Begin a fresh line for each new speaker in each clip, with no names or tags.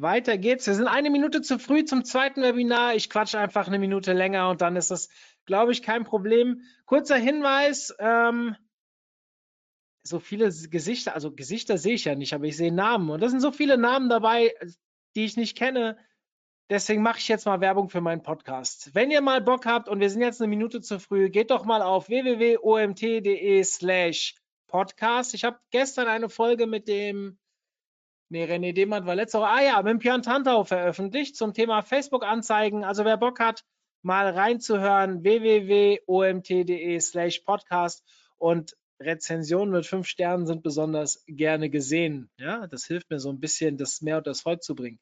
Weiter geht's. Wir sind eine Minute zu früh zum zweiten Webinar. Ich quatsche einfach eine Minute länger und dann ist das, glaube ich, kein Problem. Kurzer Hinweis. Ähm, so viele Gesichter, also Gesichter sehe ich ja nicht, aber ich sehe Namen. Und da sind so viele Namen dabei, die ich nicht kenne. Deswegen mache ich jetzt mal Werbung für meinen Podcast. Wenn ihr mal Bock habt und wir sind jetzt eine Minute zu früh, geht doch mal auf www.omt.de slash podcast. Ich habe gestern eine Folge mit dem Nee, René Demand war letzte Woche. Ah ja, mit Björn Tantau veröffentlicht zum Thema Facebook-Anzeigen. Also wer Bock hat, mal reinzuhören, www.omt.de slash podcast und Rezensionen mit fünf Sternen sind besonders gerne gesehen. Ja, das hilft mir so ein bisschen, das mehr unter das Volk zu bringen.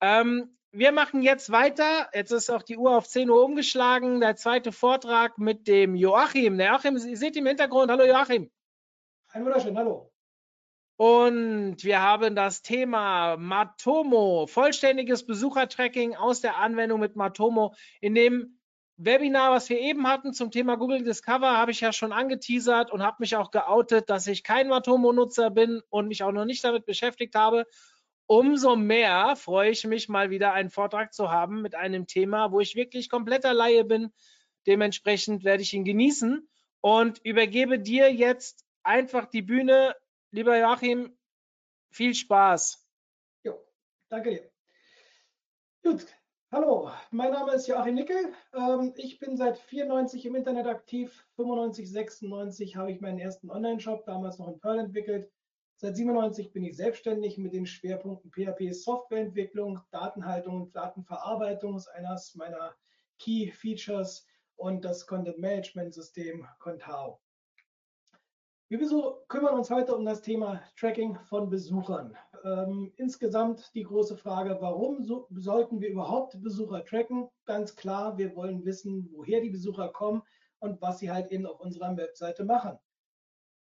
Ähm, wir machen jetzt weiter. Jetzt ist auch die Uhr auf 10 Uhr umgeschlagen. Der zweite Vortrag mit dem Joachim. Der Joachim, ihr seht im Hintergrund. Hallo Joachim.
Ein wunderschön, hallo.
Und wir haben das Thema Matomo, vollständiges Besuchertracking aus der Anwendung mit Matomo. In dem Webinar, was wir eben hatten zum Thema Google Discover, habe ich ja schon angeteasert und habe mich auch geoutet, dass ich kein Matomo-Nutzer bin und mich auch noch nicht damit beschäftigt habe. Umso mehr freue ich mich mal wieder einen Vortrag zu haben mit einem Thema, wo ich wirklich kompletter Laie bin. Dementsprechend werde ich ihn genießen und übergebe dir jetzt einfach die Bühne Lieber Joachim, viel Spaß.
Jo, danke dir. Gut, hallo, mein Name ist Joachim Nickel. Ähm, ich bin seit 94 im Internet aktiv. 95, 96 habe ich meinen ersten Online-Shop, damals noch in Perl entwickelt. Seit 97 bin ich selbstständig mit den Schwerpunkten PHP Softwareentwicklung, Datenhaltung und Datenverarbeitung ist eines meiner Key Features und das Content Management System Contao. Wir kümmern uns heute um das Thema Tracking von Besuchern. Ähm, insgesamt die große Frage, warum so, sollten wir überhaupt Besucher tracken? Ganz klar, wir wollen wissen, woher die Besucher kommen und was sie halt eben auf unserer Webseite machen.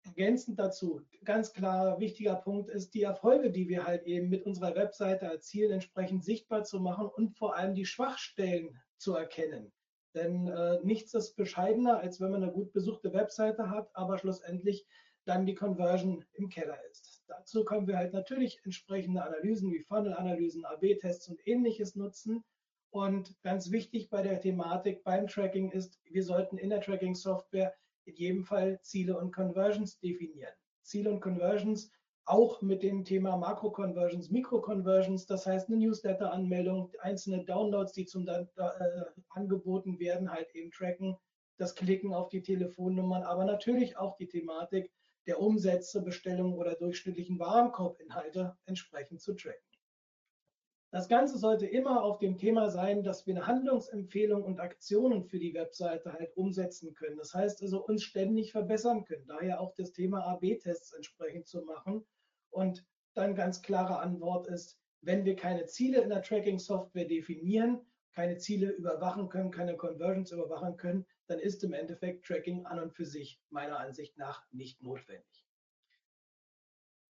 Ergänzend dazu, ganz klar, wichtiger Punkt ist die Erfolge, die wir halt eben mit unserer Webseite erzielen, entsprechend sichtbar zu machen und vor allem die Schwachstellen zu erkennen. Denn äh, nichts ist bescheidener, als wenn man eine gut besuchte Webseite hat, aber schlussendlich dann die Conversion im Keller ist. Dazu können wir halt natürlich entsprechende Analysen wie Funnel-Analysen, AB-Tests und ähnliches nutzen. Und ganz wichtig bei der Thematik beim Tracking ist, wir sollten in der Tracking-Software in jedem Fall Ziele und Conversions definieren. Ziele und Conversions auch mit dem Thema Makro-Conversions, Mikro-Conversions, das heißt eine Newsletter-Anmeldung, einzelne Downloads, die zum äh, angeboten werden, halt eben tracken, das Klicken auf die Telefonnummern, aber natürlich auch die Thematik der Umsätze, Bestellungen oder durchschnittlichen Warenkorbinhalte entsprechend zu tracken. Das Ganze sollte immer auf dem Thema sein, dass wir eine Handlungsempfehlung und Aktionen für die Webseite halt umsetzen können. Das heißt also uns ständig verbessern können. Daher auch das Thema AB-Tests entsprechend zu machen und dann ganz klare Antwort ist, wenn wir keine Ziele in der Tracking-Software definieren, keine Ziele überwachen können, keine Conversions überwachen können, dann ist im Endeffekt Tracking an und für sich meiner Ansicht nach nicht notwendig.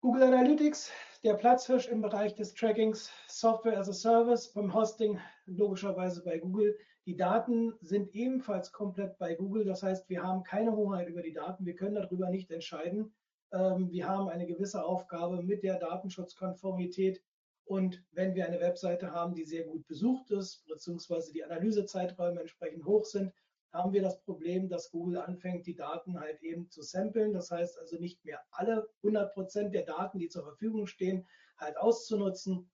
Google Analytics, der Platzhirsch im Bereich des Trackings, Software as a Service, beim Hosting logischerweise bei Google. Die Daten sind ebenfalls komplett bei Google. Das heißt, wir haben keine Hoheit über die Daten. Wir können darüber nicht entscheiden. Ähm, wir haben eine gewisse Aufgabe mit der Datenschutzkonformität. Und wenn wir eine Webseite haben, die sehr gut besucht ist, beziehungsweise die Analysezeiträume entsprechend hoch sind, haben wir das Problem, dass Google anfängt, die Daten halt eben zu samplen. Das heißt also nicht mehr alle 100 Prozent der Daten, die zur Verfügung stehen, halt auszunutzen,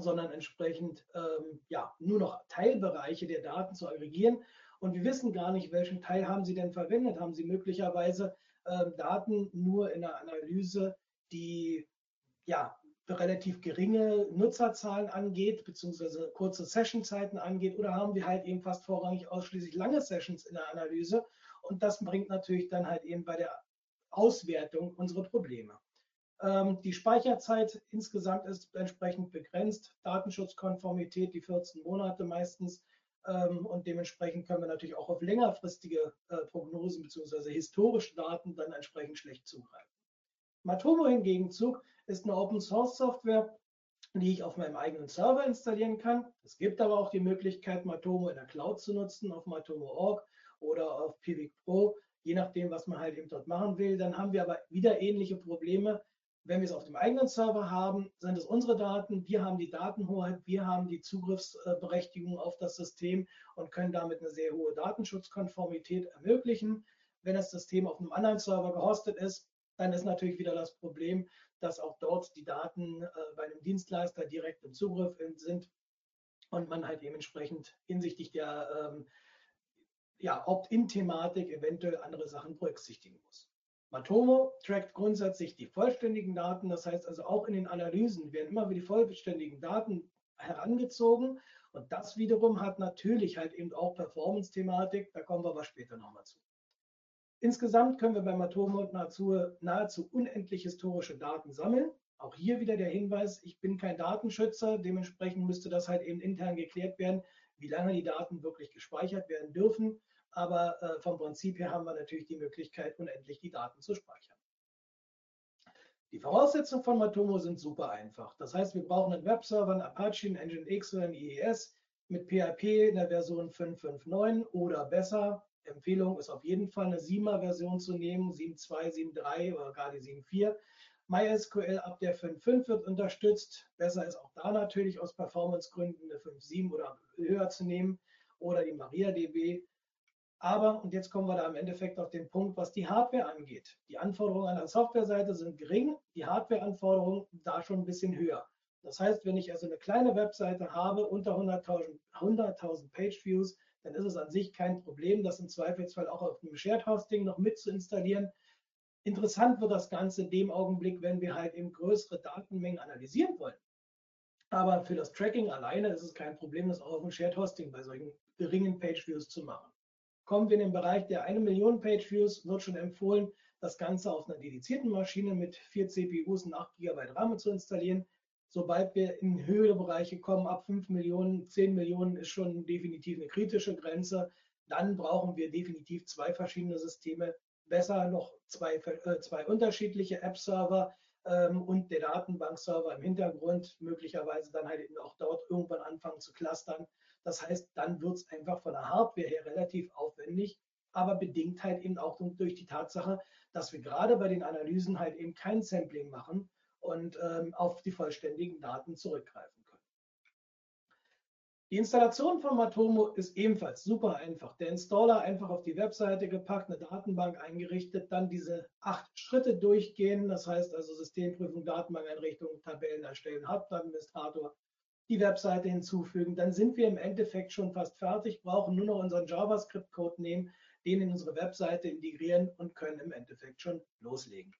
sondern entsprechend ähm, ja, nur noch Teilbereiche der Daten zu aggregieren. Und wir wissen gar nicht, welchen Teil haben Sie denn verwendet. Haben Sie möglicherweise Daten nur in der Analyse, die ja relativ geringe Nutzerzahlen angeht, beziehungsweise kurze Sessionzeiten angeht, oder haben wir halt eben fast vorrangig ausschließlich lange Sessions in der Analyse. Und das bringt natürlich dann halt eben bei der Auswertung unsere Probleme. Ähm, die Speicherzeit insgesamt ist entsprechend begrenzt. Datenschutzkonformität die 14 Monate meistens. Ähm, und dementsprechend können wir natürlich auch auf längerfristige äh, Prognosen bzw. historische Daten dann entsprechend schlecht zugreifen. Matomo hingegen Zug ist eine Open Source Software, die ich auf meinem eigenen Server installieren kann. Es gibt aber auch die Möglichkeit, Matomo in der Cloud zu nutzen, auf Matomo.org oder auf Pivik Pro, je nachdem, was man halt eben dort machen will. Dann haben wir aber wieder ähnliche Probleme. Wenn wir es auf dem eigenen Server haben, sind es unsere Daten. Wir haben die Datenhoheit, wir haben die Zugriffsberechtigung auf das System und können damit eine sehr hohe Datenschutzkonformität ermöglichen. Wenn das System auf einem anderen Server gehostet ist, dann ist natürlich wieder das Problem, dass auch dort die Daten äh, bei einem Dienstleister direkt im Zugriff sind und man halt dementsprechend hinsichtlich der ähm, ja, Opt-in-Thematik eventuell andere Sachen berücksichtigen muss. Matomo trackt grundsätzlich die vollständigen Daten, das heißt also auch in den Analysen werden immer wieder die vollständigen Daten herangezogen und das wiederum hat natürlich halt eben auch Performance-Thematik, da kommen wir aber später nochmal zu. Insgesamt können wir bei Matomo nahezu, nahezu unendlich historische Daten sammeln. Auch hier wieder der Hinweis, ich bin kein Datenschützer, dementsprechend müsste das halt eben intern geklärt werden, wie lange die Daten wirklich gespeichert werden dürfen. Aber äh, vom Prinzip her haben wir natürlich die Möglichkeit, unendlich die Daten zu speichern. Die Voraussetzungen von Matomo sind super einfach. Das heißt, wir brauchen einen Webserver, einen Apache, einen Nginx oder einen IES mit PHP in der Version 5.5.9 oder besser. Empfehlung ist auf jeden Fall eine 7er Version zu nehmen, 7.2, 7.3 oder gar die 7.4. MySQL ab der 5.5 wird unterstützt. Besser ist auch da natürlich aus Performancegründen eine 5.7 oder höher zu nehmen oder die MariaDB. Aber, und jetzt kommen wir da im Endeffekt auf den Punkt, was die Hardware angeht. Die Anforderungen an der Softwareseite sind gering, die Hardwareanforderungen da schon ein bisschen höher. Das heißt, wenn ich also eine kleine Webseite habe, unter 100.000 100 Page-Views, dann ist es an sich kein Problem, das im Zweifelsfall auch auf einem Shared Hosting noch mit zu installieren. Interessant wird das Ganze in dem Augenblick, wenn wir halt eben größere Datenmengen analysieren wollen. Aber für das Tracking alleine ist es kein Problem, das auch auf dem Shared Hosting bei solchen geringen Page Views zu machen. Kommen wir in den Bereich der 1 Million Page Views, wird schon empfohlen, das Ganze auf einer dedizierten Maschine mit 4 CPUs und 8 GB RAM zu installieren sobald wir in höhere Bereiche kommen, ab 5 Millionen, 10 Millionen ist schon definitiv eine kritische Grenze. Dann brauchen wir definitiv zwei verschiedene Systeme, besser noch zwei, äh, zwei unterschiedliche App-Server ähm, und der Datenbankserver im Hintergrund, möglicherweise dann halt eben auch dort irgendwann anfangen zu clustern. Das heißt, dann wird es einfach von der Hardware her relativ aufwendig, aber bedingt halt eben auch durch die Tatsache, dass wir gerade bei den Analysen halt eben kein Sampling machen, und ähm, auf die vollständigen Daten zurückgreifen können. Die Installation von Matomo ist ebenfalls super einfach. Der Installer einfach auf die Webseite gepackt, eine Datenbank eingerichtet, dann diese acht Schritte durchgehen. Das heißt also Systemprüfung, Datenbankeinrichtung, Tabellen erstellen, Hauptadministrator, die Webseite hinzufügen. Dann sind wir im Endeffekt schon fast fertig, brauchen nur noch unseren JavaScript-Code nehmen, den in unsere Webseite integrieren und können im Endeffekt schon loslegen.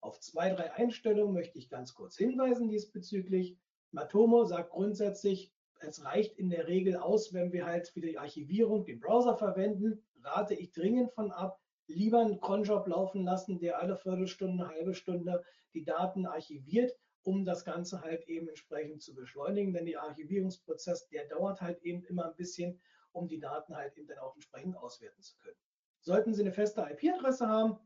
Auf zwei, drei Einstellungen möchte ich ganz kurz hinweisen diesbezüglich. Matomo sagt grundsätzlich, es reicht in der Regel aus, wenn wir halt für die Archivierung den Browser verwenden. Rate ich dringend von ab. Lieber einen Cronjob laufen lassen, der alle Viertelstunde, halbe Stunde die Daten archiviert, um das Ganze halt eben entsprechend zu beschleunigen. Denn der Archivierungsprozess, der dauert halt eben immer ein bisschen, um die Daten halt eben dann auch entsprechend auswerten zu können. Sollten Sie eine feste IP-Adresse haben,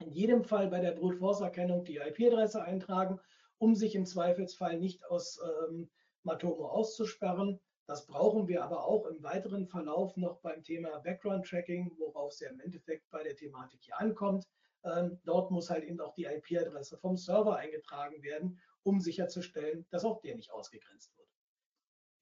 in jedem Fall bei der Brute Force Erkennung die IP-Adresse eintragen, um sich im Zweifelsfall nicht aus ähm, Matomo auszusperren. Das brauchen wir aber auch im weiteren Verlauf noch beim Thema Background Tracking, worauf es ja im Endeffekt bei der Thematik hier ankommt. Ähm, dort muss halt eben auch die IP-Adresse vom Server eingetragen werden, um sicherzustellen, dass auch der nicht ausgegrenzt wird.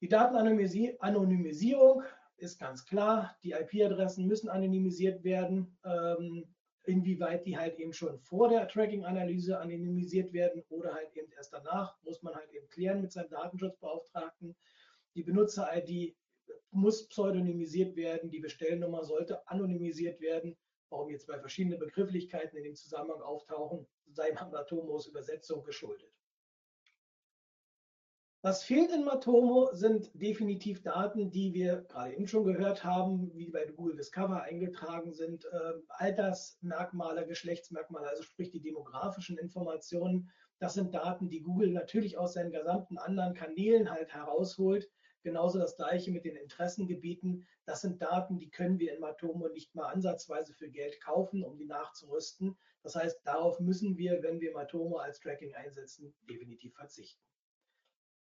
Die Datenanonymisierung ist ganz klar. Die IP-Adressen müssen anonymisiert werden. Ähm, inwieweit die halt eben schon vor der Tracking-Analyse anonymisiert werden oder halt eben erst danach, muss man halt eben klären mit seinem Datenschutzbeauftragten. Die Benutzer-ID muss pseudonymisiert werden, die Bestellnummer sollte anonymisiert werden. Warum jetzt bei verschiedenen Begrifflichkeiten in dem Zusammenhang auftauchen, sei Mandatomos Übersetzung geschuldet. Was fehlt in Matomo sind definitiv Daten, die wir gerade eben schon gehört haben, wie bei Google Discover eingetragen sind. Äh, Altersmerkmale, Geschlechtsmerkmale, also sprich die demografischen Informationen. Das sind Daten, die Google natürlich aus seinen gesamten anderen Kanälen halt herausholt. Genauso das gleiche mit den Interessengebieten. Das sind Daten, die können wir in Matomo nicht mal ansatzweise für Geld kaufen, um die nachzurüsten. Das heißt, darauf müssen wir, wenn wir Matomo als Tracking einsetzen, definitiv verzichten.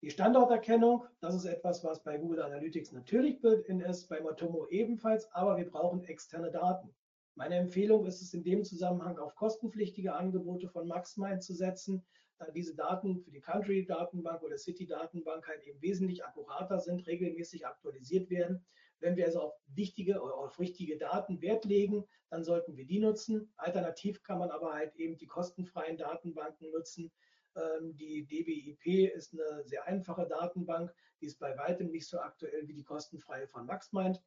Die Standorterkennung, das ist etwas, was bei Google Analytics natürlich built-in ist, bei Matomo ebenfalls, aber wir brauchen externe Daten. Meine Empfehlung ist es in dem Zusammenhang auf kostenpflichtige Angebote von MaxMind zu setzen, da diese Daten für die Country-Datenbank oder City-Datenbank halt eben wesentlich akkurater sind, regelmäßig aktualisiert werden. Wenn wir also auf wichtige oder auf richtige Daten Wert legen, dann sollten wir die nutzen. Alternativ kann man aber halt eben die kostenfreien Datenbanken nutzen. Ähm, die DBIP ist eine sehr einfache Datenbank, die ist bei weitem nicht so aktuell wie die kostenfreie von MaxMind,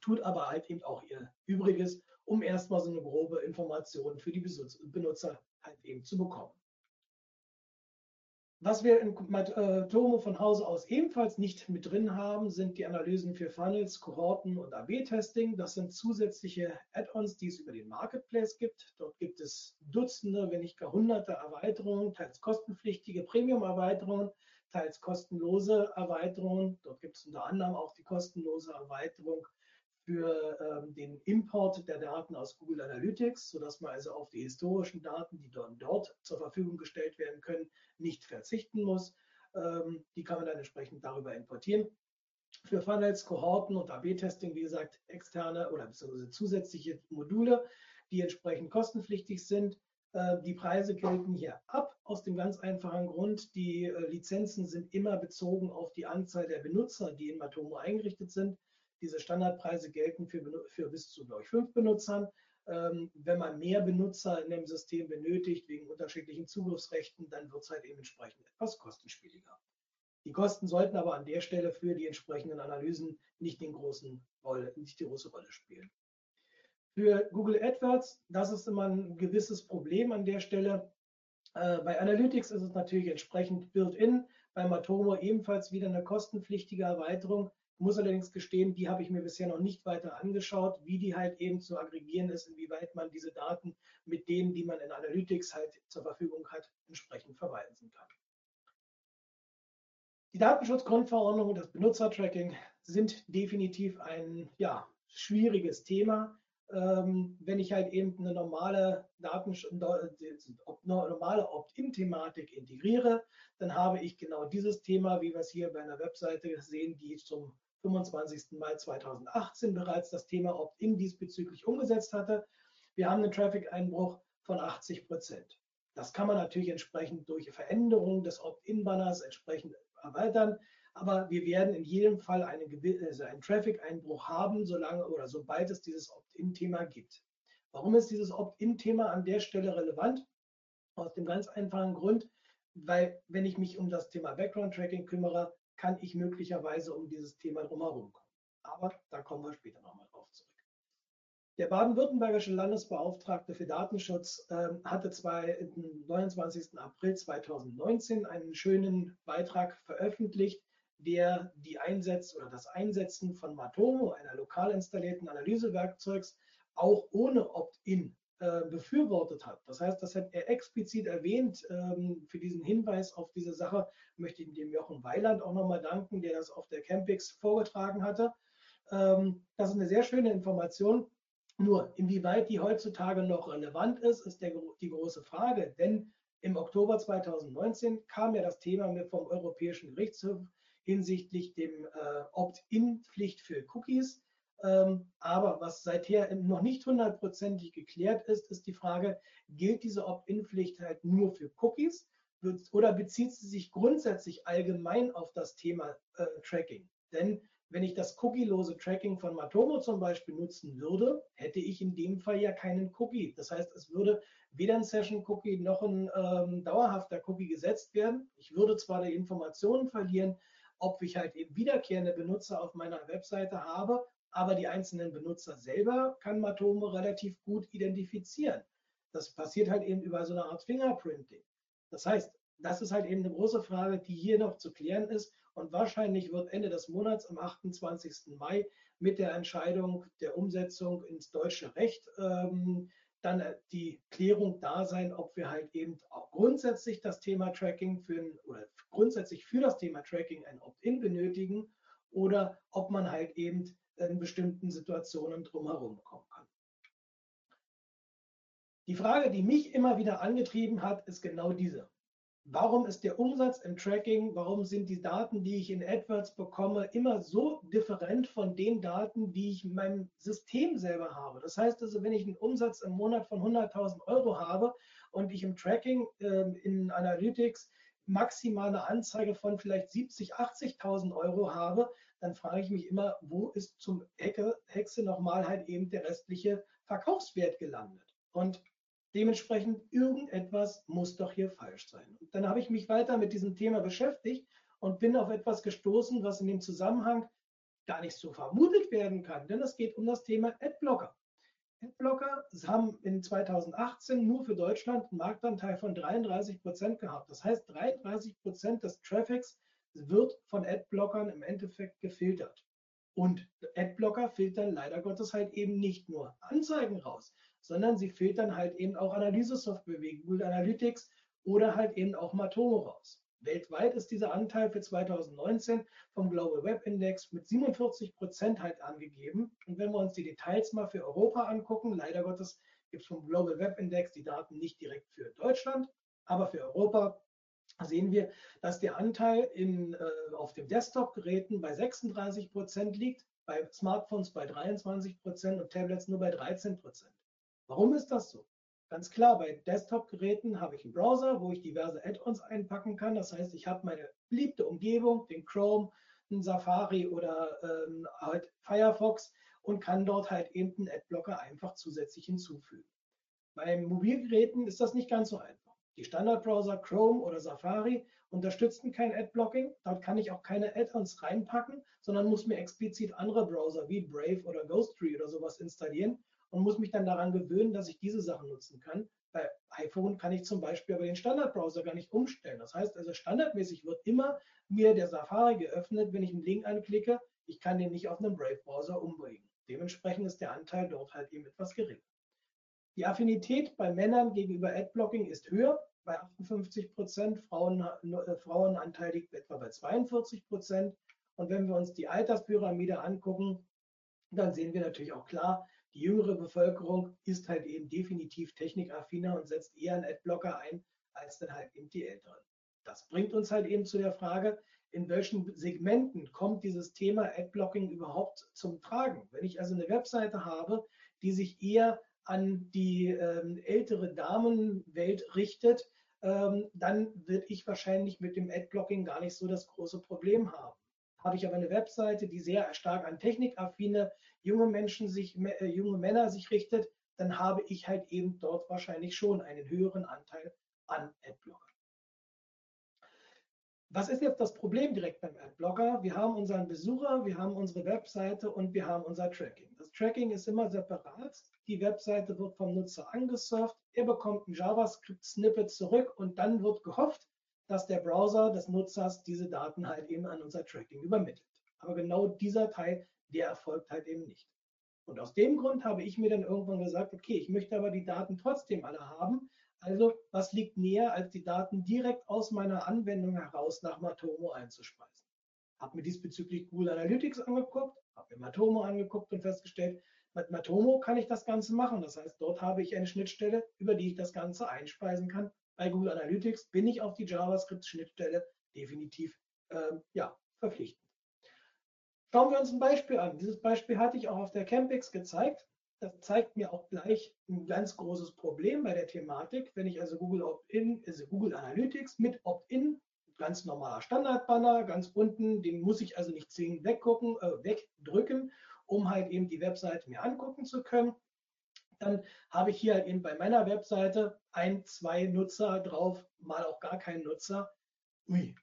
tut aber halt eben auch ihr Übriges, um erstmal so eine grobe Information für die Benutzer halt eben zu bekommen. Was wir in äh, Tomo von Hause aus ebenfalls nicht mit drin haben, sind die Analysen für Funnels, Kohorten und AB-Testing. Das sind zusätzliche Add-ons, die es über den Marketplace gibt. Dort gibt es Dutzende, wenn nicht gar hunderte Erweiterungen, teils kostenpflichtige Premium-Erweiterungen, teils kostenlose Erweiterungen. Dort gibt es unter anderem auch die kostenlose Erweiterung für ähm, den Import der Daten aus Google Analytics, sodass man also auf die historischen Daten, die dort, dort zur Verfügung gestellt werden können, nicht verzichten muss. Ähm, die kann man dann entsprechend darüber importieren. Für Funnels, Kohorten und AB-Testing, wie gesagt, externe oder beziehungsweise zusätzliche Module, die entsprechend kostenpflichtig sind. Äh, die Preise gelten hier ab, aus dem ganz einfachen Grund, die äh, Lizenzen sind immer bezogen auf die Anzahl der Benutzer, die in Matomo eingerichtet sind. Diese Standardpreise gelten für, für bis zu, glaube ich, fünf Benutzern. Ähm, wenn man mehr Benutzer in dem System benötigt, wegen unterschiedlichen Zugriffsrechten, dann wird es halt eben entsprechend etwas kostenspieliger. Die Kosten sollten aber an der Stelle für die entsprechenden Analysen nicht, den großen Rolle, nicht die große Rolle spielen. Für Google AdWords, das ist immer ein gewisses Problem an der Stelle. Äh, bei Analytics ist es natürlich entsprechend built-in, bei Matomo ebenfalls wieder eine kostenpflichtige Erweiterung. Muss allerdings gestehen, die habe ich mir bisher noch nicht weiter angeschaut, wie die halt eben zu aggregieren ist, inwieweit man diese Daten mit denen, die man in Analytics halt zur Verfügung hat, entsprechend verweisen kann. Die Datenschutzgrundverordnung und das Benutzertracking sind definitiv ein ja, schwieriges Thema. Ähm, wenn ich halt eben eine normale Datensch normale Opt-in-Thematik integriere, dann habe ich genau dieses Thema, wie wir es hier bei einer Webseite sehen, die zum 25. Mai 2018 bereits das Thema Opt-in diesbezüglich umgesetzt hatte. Wir haben einen Traffic-Einbruch von 80 Prozent. Das kann man natürlich entsprechend durch Veränderungen des Opt-in-Banners entsprechend erweitern. Aber wir werden in jedem Fall einen, also einen Traffic-Einbruch haben, solange oder sobald es dieses Opt-in-Thema gibt. Warum ist dieses Opt-in-Thema an der Stelle relevant? Aus dem ganz einfachen Grund, weil wenn ich mich um das Thema Background-Tracking kümmere, kann ich möglicherweise um dieses Thema drumherum kommen. Aber da kommen wir später nochmal drauf zurück. Der baden-württembergische Landesbeauftragte für Datenschutz äh, hatte zwei, am 29. April 2019 einen schönen Beitrag veröffentlicht, der die Einsetz oder das Einsetzen von Matomo, einer lokal installierten Analysewerkzeugs, auch ohne Opt-in befürwortet hat. Das heißt, das hat er explizit erwähnt. Ähm, für diesen Hinweis auf diese Sache möchte ich dem Jochen Weiland auch nochmal danken, der das auf der Campix vorgetragen hatte. Ähm, das ist eine sehr schöne Information. Nur, inwieweit die heutzutage noch relevant ist, ist der, die große Frage. Denn im Oktober 2019 kam ja das Thema vom Europäischen Gerichtshof hinsichtlich dem äh, Opt-in-Pflicht für Cookies. Ähm, aber was seither noch nicht hundertprozentig geklärt ist, ist die Frage, gilt diese Opt-in-Pflicht halt nur für Cookies oder bezieht sie sich grundsätzlich allgemein auf das Thema äh, Tracking? Denn wenn ich das cookielose Tracking von Matomo zum Beispiel nutzen würde, hätte ich in dem Fall ja keinen Cookie. Das heißt, es würde weder ein Session-Cookie noch ein ähm, dauerhafter Cookie gesetzt werden. Ich würde zwar die Informationen verlieren, ob ich halt eben wiederkehrende Benutzer auf meiner Webseite habe, aber die einzelnen Benutzer selber kann Matomo relativ gut identifizieren. Das passiert halt eben über so eine Art Fingerprinting. Das heißt, das ist halt eben eine große Frage, die hier noch zu klären ist. Und wahrscheinlich wird Ende des Monats, am 28. Mai, mit der Entscheidung der Umsetzung ins deutsche Recht ähm, dann äh, die Klärung da sein, ob wir halt eben auch grundsätzlich das Thema Tracking für oder grundsätzlich für das Thema Tracking ein Opt-in benötigen oder ob man halt eben in bestimmten Situationen drumherum kommen kann. Die Frage, die mich immer wieder angetrieben hat, ist genau diese. Warum ist der Umsatz im Tracking, warum sind die Daten, die ich in AdWords bekomme, immer so different von den Daten, die ich in meinem System selber habe? Das heißt also, wenn ich einen Umsatz im Monat von 100.000 Euro habe und ich im Tracking äh, in Analytics maximale Anzeige von vielleicht 70, 80.000 Euro habe, dann frage ich mich immer, wo ist zum Hecke, Hexe nochmal halt eben der restliche Verkaufswert gelandet? Und Dementsprechend irgendetwas muss doch hier falsch sein. Und dann habe ich mich weiter mit diesem Thema beschäftigt und bin auf etwas gestoßen, was in dem Zusammenhang gar nicht so vermutet werden kann, denn es geht um das Thema Adblocker. Adblocker haben in 2018 nur für Deutschland einen Marktanteil von 33 Prozent gehabt. Das heißt, 33 Prozent des Traffics wird von Adblockern im Endeffekt gefiltert. Und Adblocker filtern leider Gottes halt eben nicht nur Anzeigen raus, sondern sie filtern halt eben auch Analysesoftware wie Google Analytics oder halt eben auch Matomo raus. Weltweit ist dieser Anteil für 2019 vom Global Web Index mit 47 Prozent halt angegeben. Und wenn wir uns die Details mal für Europa angucken, leider Gottes gibt es vom Global Web Index die Daten nicht direkt für Deutschland, aber für Europa sehen wir, dass der Anteil in, äh, auf den Desktop-Geräten bei 36 Prozent liegt, bei Smartphones bei 23 Prozent und Tablets nur bei 13 Prozent. Warum ist das so? Ganz klar, bei Desktop-Geräten habe ich einen Browser, wo ich diverse Add-ons einpacken kann. Das heißt, ich habe meine beliebte Umgebung, den Chrome, einen Safari oder ähm, halt Firefox und kann dort halt eben einen Adblocker einfach zusätzlich hinzufügen. Bei Mobilgeräten ist das nicht ganz so einfach. Die Standardbrowser Chrome oder Safari unterstützen kein Adblocking. Dort kann ich auch keine Add-ons reinpacken, sondern muss mir explizit andere Browser wie Brave oder Ghosttree oder sowas installieren und muss mich dann daran gewöhnen, dass ich diese Sachen nutzen kann. Bei iPhone kann ich zum Beispiel aber den Standardbrowser gar nicht umstellen. Das heißt also, standardmäßig wird immer mir der Safari geöffnet, wenn ich einen Link anklicke. Ich kann den nicht auf einen Brave-Browser umbringen. Dementsprechend ist der Anteil dort halt eben etwas geringer. Die Affinität bei Männern gegenüber Adblocking ist höher, bei 58 Prozent. Frauen, äh, Frauenanteil liegt etwa bei 42 Prozent. Und wenn wir uns die Alterspyramide angucken, dann sehen wir natürlich auch klar, die jüngere Bevölkerung ist halt eben definitiv technikaffiner und setzt eher einen Adblocker ein, als dann halt eben die Älteren. Das bringt uns halt eben zu der Frage, in welchen Segmenten kommt dieses Thema Adblocking überhaupt zum Tragen? Wenn ich also eine Webseite habe, die sich eher an die ähm, ältere Damenwelt richtet, ähm, dann würde ich wahrscheinlich mit dem Adblocking gar nicht so das große Problem haben. Habe ich aber eine Webseite, die sehr stark an technikaffine junge Menschen sich, äh, junge Männer sich richtet, dann habe ich halt eben dort wahrscheinlich schon einen höheren Anteil an Adblocker. Was ist jetzt das Problem direkt beim Adblocker? Wir haben unseren Besucher, wir haben unsere Webseite und wir haben unser Tracking. Das Tracking ist immer separat. Die Webseite wird vom Nutzer angesurft, er bekommt ein JavaScript-Snippet zurück und dann wird gehofft, dass der Browser des Nutzers diese Daten halt eben an unser Tracking übermittelt. Aber genau dieser Teil, der erfolgt halt eben nicht. Und aus dem Grund habe ich mir dann irgendwann gesagt, okay, ich möchte aber die Daten trotzdem alle haben. Also was liegt näher, als die Daten direkt aus meiner Anwendung heraus nach Matomo einzuspeisen? Habe mir diesbezüglich Google Analytics angeguckt, habe mir Matomo angeguckt und festgestellt, mit Matomo kann ich das Ganze machen. Das heißt, dort habe ich eine Schnittstelle, über die ich das Ganze einspeisen kann bei Google Analytics bin ich auf die JavaScript-Schnittstelle definitiv ähm, ja, verpflichtend. Schauen wir uns ein Beispiel an. Dieses Beispiel hatte ich auch auf der Campix gezeigt. Das zeigt mir auch gleich ein ganz großes Problem bei der Thematik. Wenn ich also Google Opt-in, also Google Analytics mit Opt-in, ganz normaler Standardbanner, ganz unten, den muss ich also nicht zwingend weggucken, äh, wegdrücken, um halt eben die Webseite mir angucken zu können dann habe ich hier halt eben bei meiner Webseite ein, zwei Nutzer drauf, mal auch gar keinen Nutzer. Ui.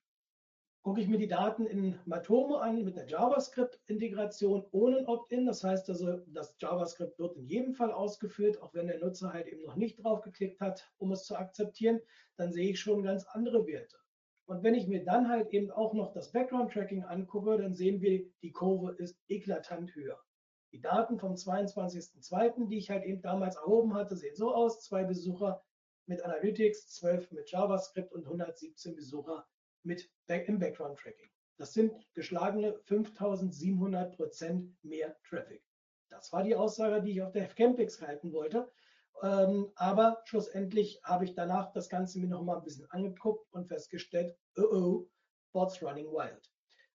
Gucke ich mir die Daten in Matomo an mit der JavaScript-Integration ohne ein Opt-in. Das heißt also, das JavaScript wird in jedem Fall ausgeführt, auch wenn der Nutzer halt eben noch nicht drauf geklickt hat, um es zu akzeptieren, dann sehe ich schon ganz andere Werte. Und wenn ich mir dann halt eben auch noch das Background-Tracking angucke, dann sehen wir, die Kurve ist eklatant höher. Die Daten vom 22.02., die ich halt eben damals erhoben hatte, sehen so aus. Zwei Besucher mit Analytics, 12 mit JavaScript und 117 Besucher mit im Background Tracking. Das sind geschlagene 5700 Prozent mehr Traffic. Das war die Aussage, die ich auf der Campix halten wollte. Ähm, aber schlussendlich habe ich danach das Ganze mir noch mal ein bisschen angeguckt und festgestellt, oh oh, bots running wild.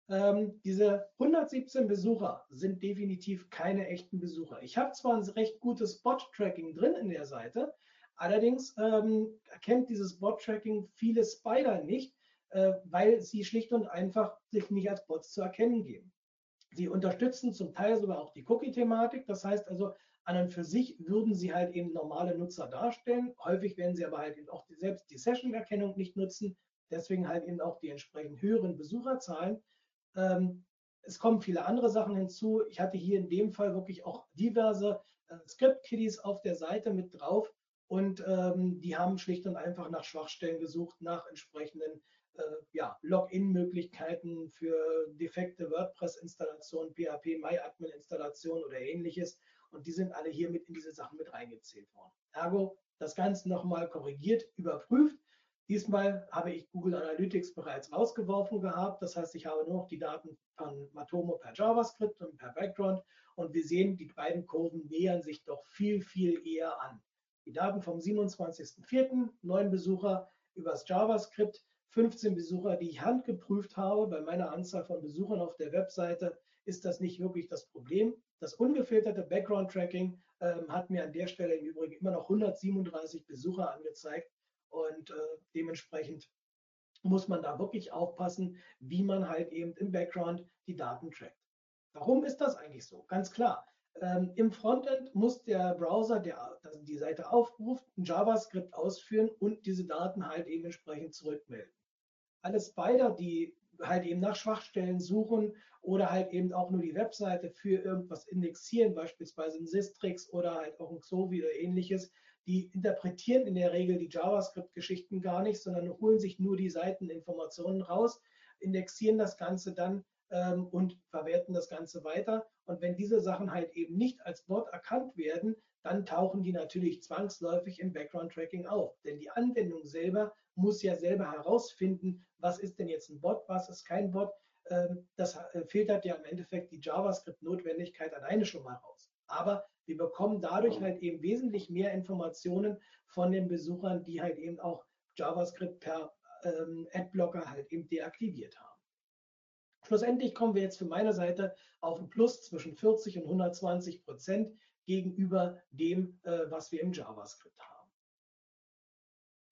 Ähm, diese 117 Besucher sind definitiv keine echten Besucher. Ich habe zwar ein recht gutes Bot-Tracking drin in der Seite, allerdings ähm, erkennt dieses Bot-Tracking viele Spider nicht, weil sie schlicht und einfach sich nicht als Bots zu erkennen geben. Sie unterstützen zum Teil sogar auch die Cookie-Thematik. Das heißt also, an und für sich würden sie halt eben normale Nutzer darstellen. Häufig werden sie aber halt eben auch die, selbst die Session-Erkennung nicht nutzen. Deswegen halt eben auch die entsprechend höheren Besucherzahlen. Ähm, es kommen viele andere Sachen hinzu. Ich hatte hier in dem Fall wirklich auch diverse äh, Script-Kiddies auf der Seite mit drauf und ähm, die haben schlicht und einfach nach Schwachstellen gesucht, nach entsprechenden äh, ja, Login-Möglichkeiten für defekte WordPress-Installationen, PHP MyAdmin-Installationen oder ähnliches. Und die sind alle hier mit in diese Sachen mit reingezählt worden. Ergo, das Ganze nochmal korrigiert, überprüft. Diesmal habe ich Google Analytics bereits rausgeworfen gehabt. Das heißt, ich habe nur noch die Daten von Matomo per JavaScript und per Background. Und wir sehen, die beiden Kurven nähern sich doch viel, viel eher an. Die Daten vom 27.04., neun Besucher übers JavaScript, 15 Besucher, die ich handgeprüft habe. Bei meiner Anzahl von Besuchern auf der Webseite ist das nicht wirklich das Problem. Das ungefilterte Background-Tracking ähm, hat mir an der Stelle im Übrigen immer noch 137 Besucher angezeigt und äh, dementsprechend muss man da wirklich aufpassen, wie man halt eben im Background die Daten trackt. Warum ist das eigentlich so? Ganz klar. Ähm, Im Frontend muss der Browser, der die Seite aufruft, ein JavaScript ausführen und diese Daten halt eben entsprechend zurückmelden. Alle Spider, die halt eben nach Schwachstellen suchen oder halt eben auch nur die Webseite für irgendwas indexieren, beispielsweise ein Sistrix oder halt auch ein Xovi oder ähnliches, die interpretieren in der Regel die JavaScript-Geschichten gar nicht, sondern holen sich nur die Seiteninformationen raus, indexieren das Ganze dann ähm, und verwerten das Ganze weiter. Und wenn diese Sachen halt eben nicht als Bot erkannt werden, dann tauchen die natürlich zwangsläufig im Background-Tracking auf. Denn die Anwendung selber muss ja selber herausfinden, was ist denn jetzt ein Bot, was ist kein Bot. Ähm, das äh, filtert ja im Endeffekt die JavaScript-Notwendigkeit alleine schon mal raus. Aber wir bekommen dadurch halt eben wesentlich mehr Informationen von den Besuchern, die halt eben auch JavaScript per ähm, Adblocker halt eben deaktiviert haben. Schlussendlich kommen wir jetzt für meine Seite auf ein Plus zwischen 40 und 120 Prozent gegenüber dem, äh, was wir im JavaScript haben.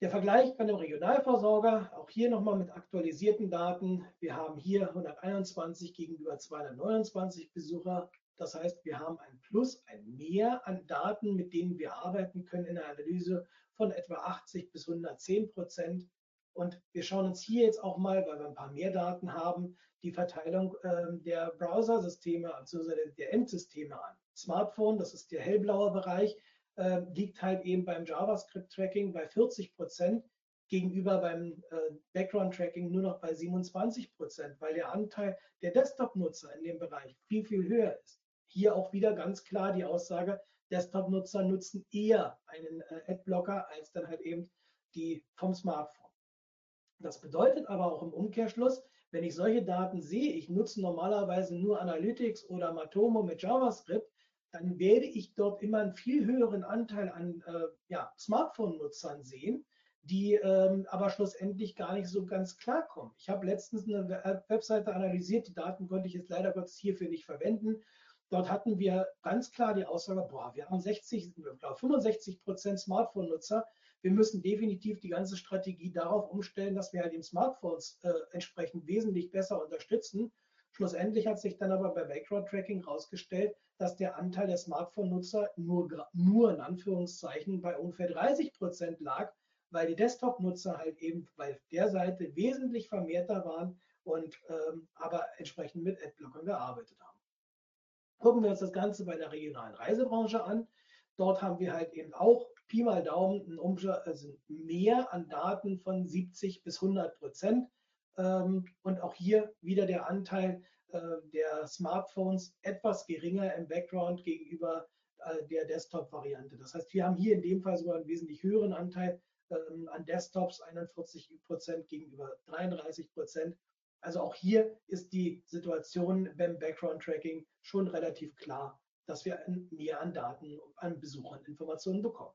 Der Vergleich bei dem Regionalversorger, auch hier nochmal mit aktualisierten Daten. Wir haben hier 121 gegenüber 229 Besucher. Das heißt, wir haben ein Plus, ein Mehr an Daten, mit denen wir arbeiten können in der Analyse von etwa 80 bis 110 Prozent. Und wir schauen uns hier jetzt auch mal, weil wir ein paar mehr Daten haben, die Verteilung äh, der Browser-Systeme bzw. der Endsysteme an. Smartphone, das ist der hellblaue Bereich, äh, liegt halt eben beim JavaScript-Tracking bei 40 Prozent gegenüber beim äh, Background-Tracking nur noch bei 27 Prozent, weil der Anteil der Desktop-Nutzer in dem Bereich viel, viel höher ist. Hier auch wieder ganz klar die Aussage, Desktop-Nutzer nutzen eher einen äh, Adblocker als dann halt eben die vom Smartphone. Das bedeutet aber auch im Umkehrschluss, wenn ich solche Daten sehe, ich nutze normalerweise nur Analytics oder Matomo mit JavaScript, dann werde ich dort immer einen viel höheren Anteil an äh, ja, Smartphone-Nutzern sehen, die ähm, aber schlussendlich gar nicht so ganz klarkommen. Ich habe letztens eine Webseite analysiert, die Daten konnte ich jetzt leider Gottes hierfür nicht verwenden. Dort hatten wir ganz klar die Aussage, boah, wir haben 60, glaube 65 Prozent Smartphone-Nutzer. Wir müssen definitiv die ganze Strategie darauf umstellen, dass wir halt die Smartphones äh, entsprechend wesentlich besser unterstützen. Schlussendlich hat sich dann aber bei Background-Tracking herausgestellt, dass der Anteil der Smartphone-Nutzer nur, nur in Anführungszeichen bei ungefähr 30 Prozent lag, weil die Desktop-Nutzer halt eben bei der Seite wesentlich vermehrter waren und ähm, aber entsprechend mit Adblockern gearbeitet haben. Gucken wir uns das Ganze bei der regionalen Reisebranche an. Dort haben wir halt eben auch Pi mal Daumen also mehr an Daten von 70 bis 100 Prozent. Ähm, und auch hier wieder der Anteil äh, der Smartphones etwas geringer im Background gegenüber äh, der Desktop-Variante. Das heißt, wir haben hier in dem Fall sogar einen wesentlich höheren Anteil ähm, an Desktops, 41 Prozent gegenüber 33 Prozent. Also auch hier ist die Situation beim Background-Tracking schon relativ klar, dass wir mehr an Daten, an Besuchern Informationen bekommen.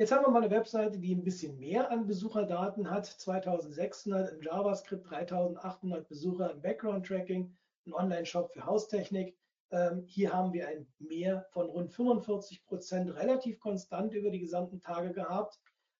Jetzt haben wir mal eine Webseite, die ein bisschen mehr an Besucherdaten hat. 2600 in JavaScript, 3800 Besucher im Background-Tracking, ein Online-Shop für Haustechnik. Ähm, hier haben wir ein Mehr von rund 45 Prozent, relativ konstant über die gesamten Tage gehabt.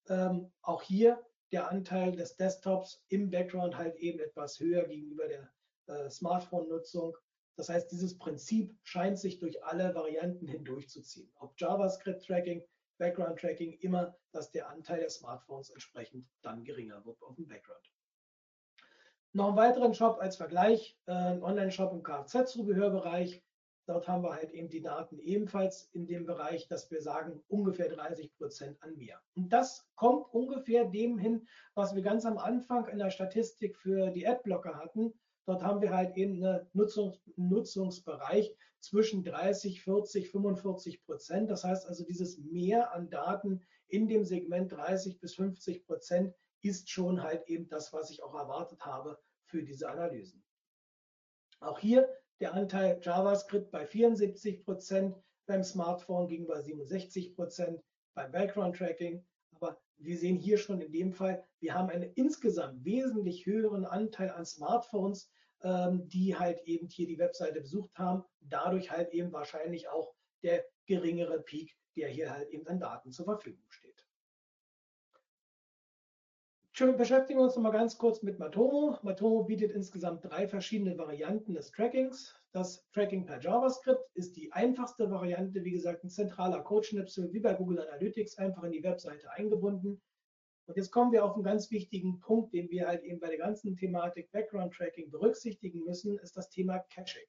Ähm, auch hier der Anteil des Desktops im Background halt eben etwas höher gegenüber der äh, Smartphone-Nutzung. Das heißt, dieses Prinzip scheint sich durch alle Varianten hindurchzuziehen. Ob JavaScript-Tracking, Background-Tracking, immer, dass der Anteil der Smartphones entsprechend dann geringer wird auf dem Background. Noch einen weiteren Shop als Vergleich, äh, Online-Shop im Kfz-Zubehörbereich. Dort haben wir halt eben die Daten ebenfalls in dem Bereich, dass wir sagen, ungefähr 30 Prozent an mehr. Und das kommt ungefähr dem hin, was wir ganz am Anfang in der Statistik für die Adblocker hatten. Dort haben wir halt eben einen Nutzungs Nutzungsbereich zwischen 30, 40, 45 Prozent. Das heißt also, dieses Mehr an Daten in dem Segment 30 bis 50 Prozent ist schon halt eben das, was ich auch erwartet habe für diese Analysen. Auch hier der Anteil JavaScript bei 74 Prozent, beim Smartphone gegenüber 67 Prozent, beim Background Tracking. Aber wir sehen hier schon in dem Fall, wir haben einen insgesamt wesentlich höheren Anteil an Smartphones, ähm, die halt eben hier die Webseite besucht haben. Dadurch halt eben wahrscheinlich auch der geringere Peak, der hier halt eben an Daten zur Verfügung steht beschäftigen wir uns noch mal ganz kurz mit Matomo. Matomo bietet insgesamt drei verschiedene Varianten des Trackings. Das Tracking per JavaScript ist die einfachste Variante, wie gesagt, ein zentraler Codeschnipsel, wie bei Google Analytics, einfach in die Webseite eingebunden. Und jetzt kommen wir auf einen ganz wichtigen Punkt, den wir halt eben bei der ganzen Thematik Background Tracking berücksichtigen müssen, ist das Thema Caching.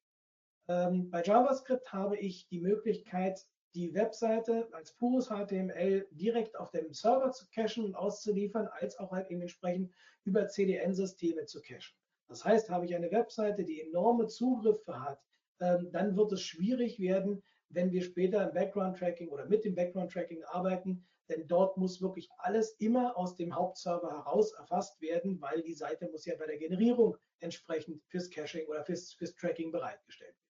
Ähm, bei JavaScript habe ich die Möglichkeit, die Webseite als pures HTML direkt auf dem Server zu cachen und auszuliefern, als auch halt eben entsprechend über CDN-Systeme zu cachen. Das heißt, habe ich eine Webseite, die enorme Zugriffe hat, ähm, dann wird es schwierig werden, wenn wir später im Background-Tracking oder mit dem Background-Tracking arbeiten, denn dort muss wirklich alles immer aus dem Hauptserver heraus erfasst werden, weil die Seite muss ja bei der Generierung entsprechend fürs Caching oder fürs, fürs Tracking bereitgestellt werden.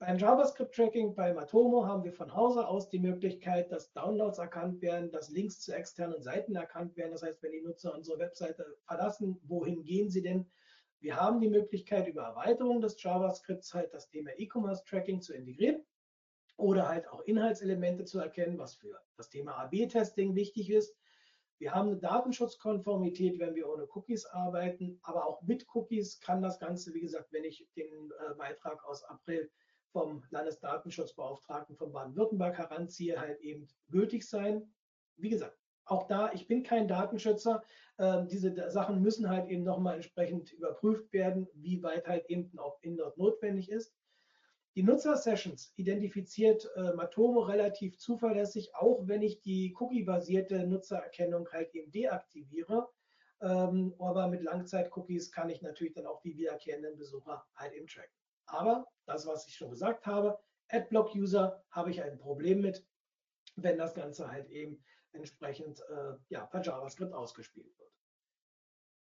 Beim JavaScript-Tracking bei Matomo haben wir von Hause aus die Möglichkeit, dass Downloads erkannt werden, dass Links zu externen Seiten erkannt werden. Das heißt, wenn die Nutzer unsere Webseite verlassen, wohin gehen sie denn? Wir haben die Möglichkeit, über Erweiterung des JavaScripts halt das Thema E-Commerce-Tracking zu integrieren oder halt auch Inhaltselemente zu erkennen, was für das Thema AB-Testing wichtig ist. Wir haben eine Datenschutzkonformität, wenn wir ohne Cookies arbeiten, aber auch mit Cookies kann das Ganze, wie gesagt, wenn ich den äh, Beitrag aus April vom Landesdatenschutzbeauftragten von Baden-Württemberg heranziehe, halt eben gültig sein. Wie gesagt, auch da, ich bin kein Datenschützer. Äh, diese Sachen müssen halt eben nochmal entsprechend überprüft werden, wie weit halt eben ein Opt-in dort notwendig ist. Die Nutzer-Sessions identifiziert äh, Matomo relativ zuverlässig, auch wenn ich die cookie-basierte Nutzererkennung halt eben deaktiviere. Ähm, aber mit Langzeit-Cookies kann ich natürlich dann auch die wiederkehrenden Besucher halt eben tracken. Aber das, was ich schon gesagt habe, Adblock-User habe ich ein Problem mit, wenn das Ganze halt eben entsprechend äh, ja, per JavaScript ausgespielt wird.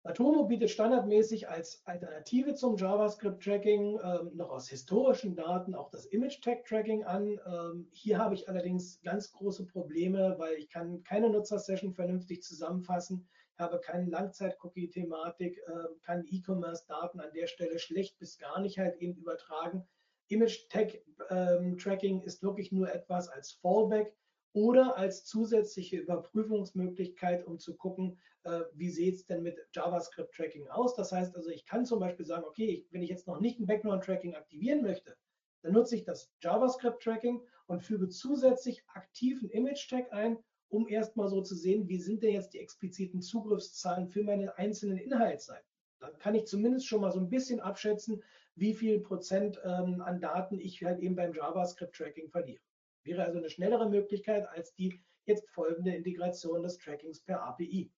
Atomo bietet standardmäßig als Alternative zum JavaScript-Tracking ähm, noch aus historischen Daten auch das Image-Tag-Tracking an. Ähm, hier habe ich allerdings ganz große Probleme, weil ich kann keine Nutzer-Session vernünftig zusammenfassen habe keine Langzeit-Cookie-Thematik, äh, kann E-Commerce-Daten an der Stelle schlecht bis gar nicht halt eben übertragen. Image-Tag-Tracking ähm, ist wirklich nur etwas als Fallback oder als zusätzliche Überprüfungsmöglichkeit, um zu gucken, äh, wie sieht es denn mit JavaScript-Tracking aus. Das heißt also, ich kann zum Beispiel sagen, okay, ich, wenn ich jetzt noch nicht ein Background-Tracking aktivieren möchte, dann nutze ich das JavaScript-Tracking und füge zusätzlich aktiven Image-Tag ein um erstmal so zu sehen, wie sind denn jetzt die expliziten Zugriffszahlen für meine einzelnen Inhaltsseiten. Dann kann ich zumindest schon mal so ein bisschen abschätzen, wie viel Prozent ähm, an Daten ich halt eben beim JavaScript-Tracking verliere. Wäre also eine schnellere Möglichkeit als die jetzt folgende Integration des Trackings per API.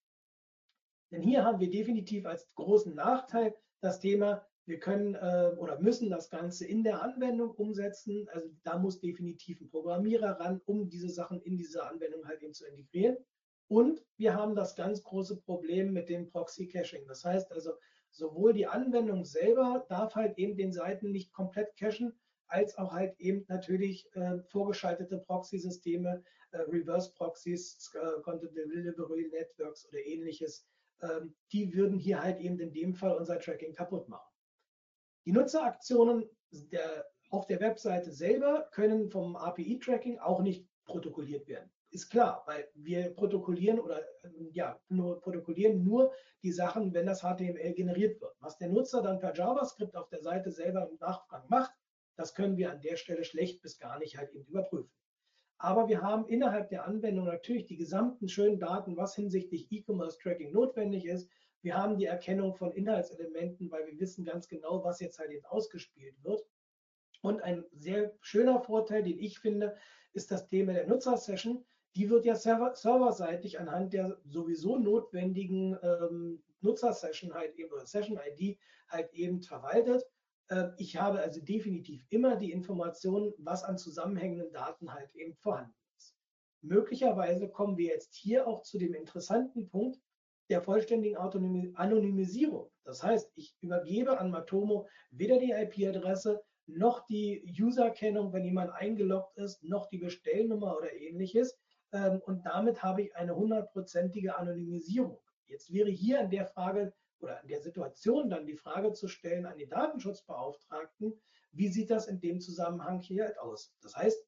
Denn hier haben wir definitiv als großen Nachteil das Thema, Wir können äh, oder müssen das Ganze in der Anwendung umsetzen. Also da muss definitiv ein Programmierer ran, um diese Sachen in diese Anwendung halt eben zu integrieren. Und wir haben das ganz große Problem mit dem Proxy-Caching. Das heißt also, sowohl die Anwendung selber darf halt eben den Seiten nicht komplett cachen, als auch halt eben natürlich äh, vorgeschaltete Proxy-Systeme, äh, Reverse-Proxies, äh, Content Delivery Networks oder ähnliches, ähm, die würden hier halt eben in dem Fall unser Tracking kaputt machen. Die Nutzeraktionen der, auf der Webseite selber können vom API-Tracking auch nicht protokolliert werden. Ist klar, weil wir protokollieren oder ja, nur protokollieren nur die Sachen, wenn das HTML generiert wird. Was der Nutzer dann per JavaScript auf der Seite selber im Nachgang macht, das können wir an der Stelle schlecht bis gar nicht halt eben überprüfen. Aber wir haben innerhalb der Anwendung natürlich die gesamten schönen Daten, was hinsichtlich E-Commerce Tracking notwendig ist. Wir haben die Erkennung von Inhaltselementen, weil wir wissen ganz genau, was jetzt halt eben ausgespielt wird. Und ein sehr schöner Vorteil, den ich finde, ist das Thema der Nutzer-Session. Die wird ja server serverseitig anhand der sowieso notwendigen ähm, Nutzer-Session halt eben oder Session-ID halt eben verwaltet. Äh, ich habe also definitiv immer die Informationen, was an zusammenhängenden Daten halt eben vorhanden ist. Möglicherweise kommen wir jetzt hier auch zu dem interessanten Punkt, der vollständigen Anonymisierung. Das heißt, ich übergebe an Matomo weder die IP-Adresse noch die User-Kennung, wenn jemand eingeloggt ist, noch die Bestellnummer oder ähnliches. Ähm, und damit habe ich eine hundertprozentige Anonymisierung. Jetzt wäre hier an der Frage oder in der Situation dann die Frage zu stellen an die Datenschutzbeauftragten, wie sieht das in dem Zusammenhang hier halt aus? Das heißt,